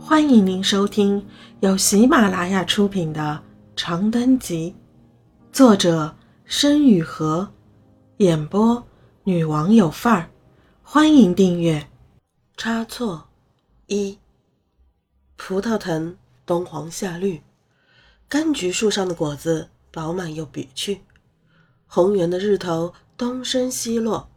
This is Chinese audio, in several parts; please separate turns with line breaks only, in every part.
欢迎您收听由喜马拉雅出品的《长灯集》，作者申雨禾，演播女王有范儿。欢迎订阅。差错一：葡萄藤东黄夏绿，柑橘树上的果子饱满又瘪曲，红圆的日头东升西落，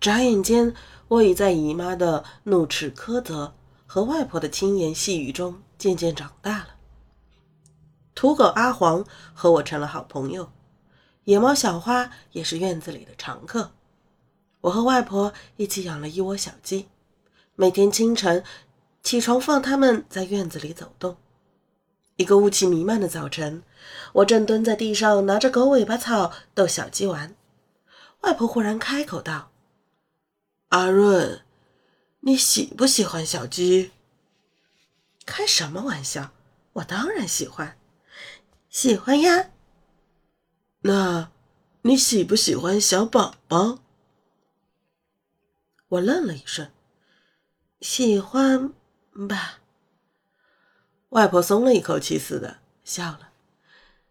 眨眼间，我已在姨妈的怒斥苛责。和外婆的轻言细语中渐渐长大了。土狗阿黄和我成了好朋友，野猫小花也是院子里的常客。我和外婆一起养了一窝小鸡，每天清晨起床放它们在院子里走动。一个雾气弥漫的早晨，我正蹲在地上拿着狗尾巴草逗小鸡玩，外婆忽然开口道：“阿润。”你喜不喜欢小鸡？开什么玩笑！我当然喜欢，喜欢呀。那，你喜不喜欢小宝宝？我愣了一瞬，喜欢吧。外婆松了一口气似的笑了，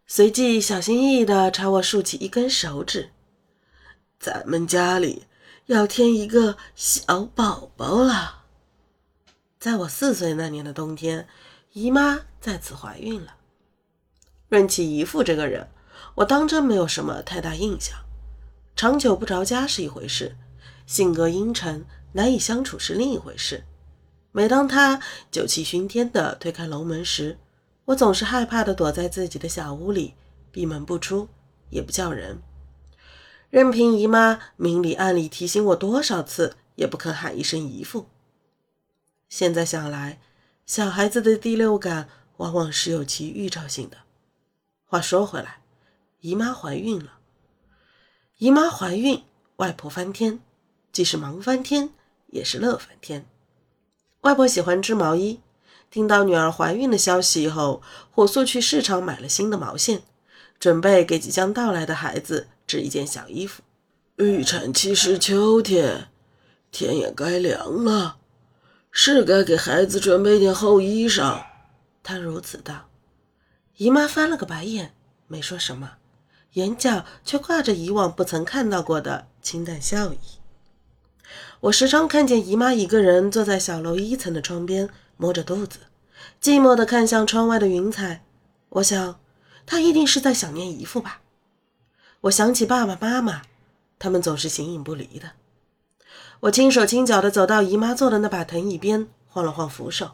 随即小心翼翼的朝我竖起一根手指：“咱们家里。”要添一个小宝宝了。在我四岁那年的冬天，姨妈再次怀孕了。论起姨父这个人，我当真没有什么太大印象。长久不着家是一回事，性格阴沉难以相处是另一回事。每当他酒气熏天地推开楼门时，我总是害怕地躲在自己的小屋里，闭门不出，也不叫人。任凭姨妈明里暗里提醒我多少次，也不肯喊一声姨父。现在想来，小孩子的第六感往往是有其预兆性的。话说回来，姨妈怀孕了。姨妈怀孕，外婆翻天，既是忙翻天，也是乐翻天。外婆喜欢织毛衣，听到女儿怀孕的消息以后，火速去市场买了新的毛线，准备给即将到来的孩子。织一件小衣服。预产期是秋天，天也该凉了，是该给孩子准备点厚衣裳。他如此道。姨妈翻了个白眼，没说什么，眼角却挂着以往不曾看到过的清淡笑意。我时常看见姨妈一个人坐在小楼一层的窗边，摸着肚子，寂寞地看向窗外的云彩。我想，她一定是在想念姨父吧。我想起爸爸妈妈，他们总是形影不离的。我轻手轻脚地走到姨妈坐的那把藤椅边，晃了晃扶手。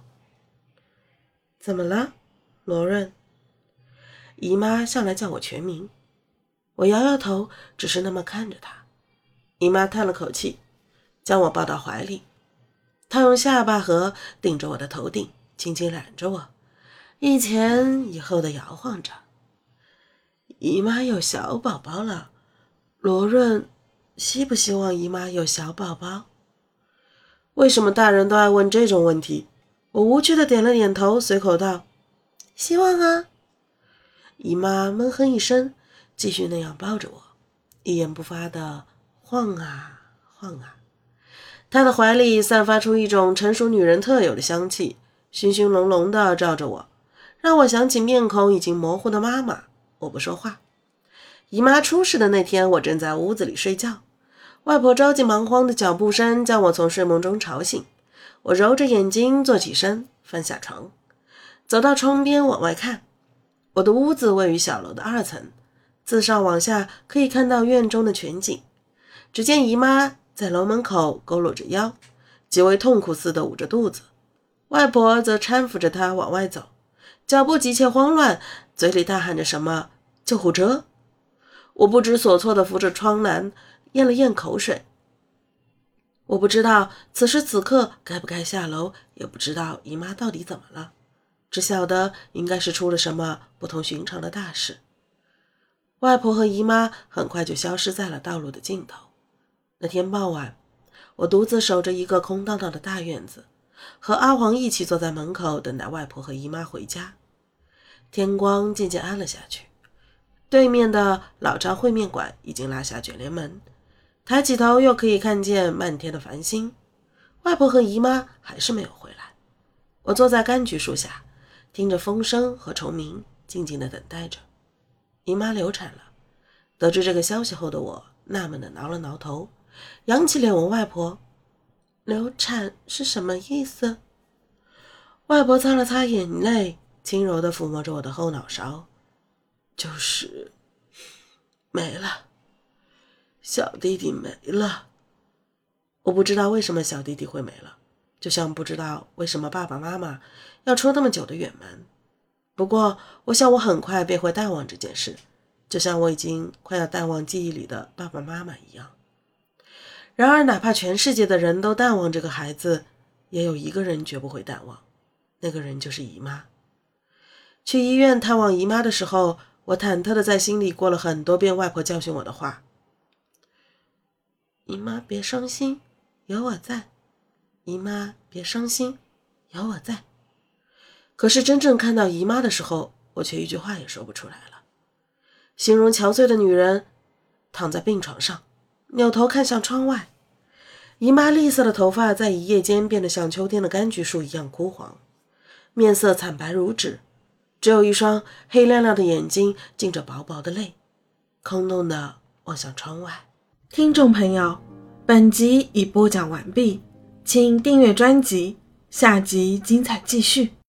怎么了，罗润？姨妈向来叫我全名。我摇摇头，只是那么看着她。姨妈叹了口气，将我抱到怀里。她用下巴颏顶着我的头顶，轻轻揽着我，一前一后的摇晃着。姨妈有小宝宝了，罗润，希不希望姨妈有小宝宝？为什么大人都爱问这种问题？我无趣的点了点头，随口道：“希望啊。”姨妈闷哼一声，继续那样抱着我，一言不发的晃啊晃啊。她的怀里散发出一种成熟女人特有的香气，熏熏浓浓的照着我，让我想起面孔已经模糊的妈妈。我不说话。姨妈出事的那天，我正在屋子里睡觉，外婆着急忙慌的脚步声将我从睡梦中吵醒。我揉着眼睛坐起身，翻下床，走到窗边往外看。我的屋子位于小楼的二层，自上往下可以看到院中的全景。只见姨妈在楼门口佝偻着腰，极为痛苦似的捂着肚子，外婆则搀扶着她往外走，脚步急切慌乱。嘴里大喊着什么“救护车”，我不知所措地扶着窗栏，咽了咽口水。我不知道此时此刻该不该下楼，也不知道姨妈到底怎么了，只晓得应该是出了什么不同寻常的大事。外婆和姨妈很快就消失在了道路的尽头。那天傍晚，我独自守着一个空荡荡的大院子，和阿黄一起坐在门口等待外婆和姨妈回家。天光渐渐暗了下去，对面的老张烩面馆已经拉下卷帘门，抬起头又可以看见漫天的繁星。外婆和姨妈还是没有回来，我坐在柑橘树下，听着风声和虫鸣，静静的等待着。姨妈流产了，得知这个消息后的我，纳闷的挠了挠头，扬起脸问外婆：“流产是什么意思？”外婆擦了擦眼泪，轻柔的抚摸着我的后脑勺：“就是没了，小弟弟没了。我不知道为什么小弟弟会没了。”就像不知道为什么爸爸妈妈要出那么久的远门，不过我想我很快便会淡忘这件事，就像我已经快要淡忘记忆里的爸爸妈妈一样。然而，哪怕全世界的人都淡忘这个孩子，也有一个人绝不会淡忘，那个人就是姨妈。去医院探望姨妈的时候，我忐忑的在心里过了很多遍外婆教训我的话：“姨妈别伤心，有我在。”姨妈别伤心，有我在。可是真正看到姨妈的时候，我却一句话也说不出来了。形容憔悴的女人躺在病床上，扭头看向窗外。姨妈栗色的头发在一夜间变得像秋天的柑橘树一样枯黄，面色惨白如纸，只有一双黑亮亮的眼睛浸着薄薄的泪，空洞的望向窗外。
听众朋友，本集已播讲完毕。请订阅专辑，下集精彩继续。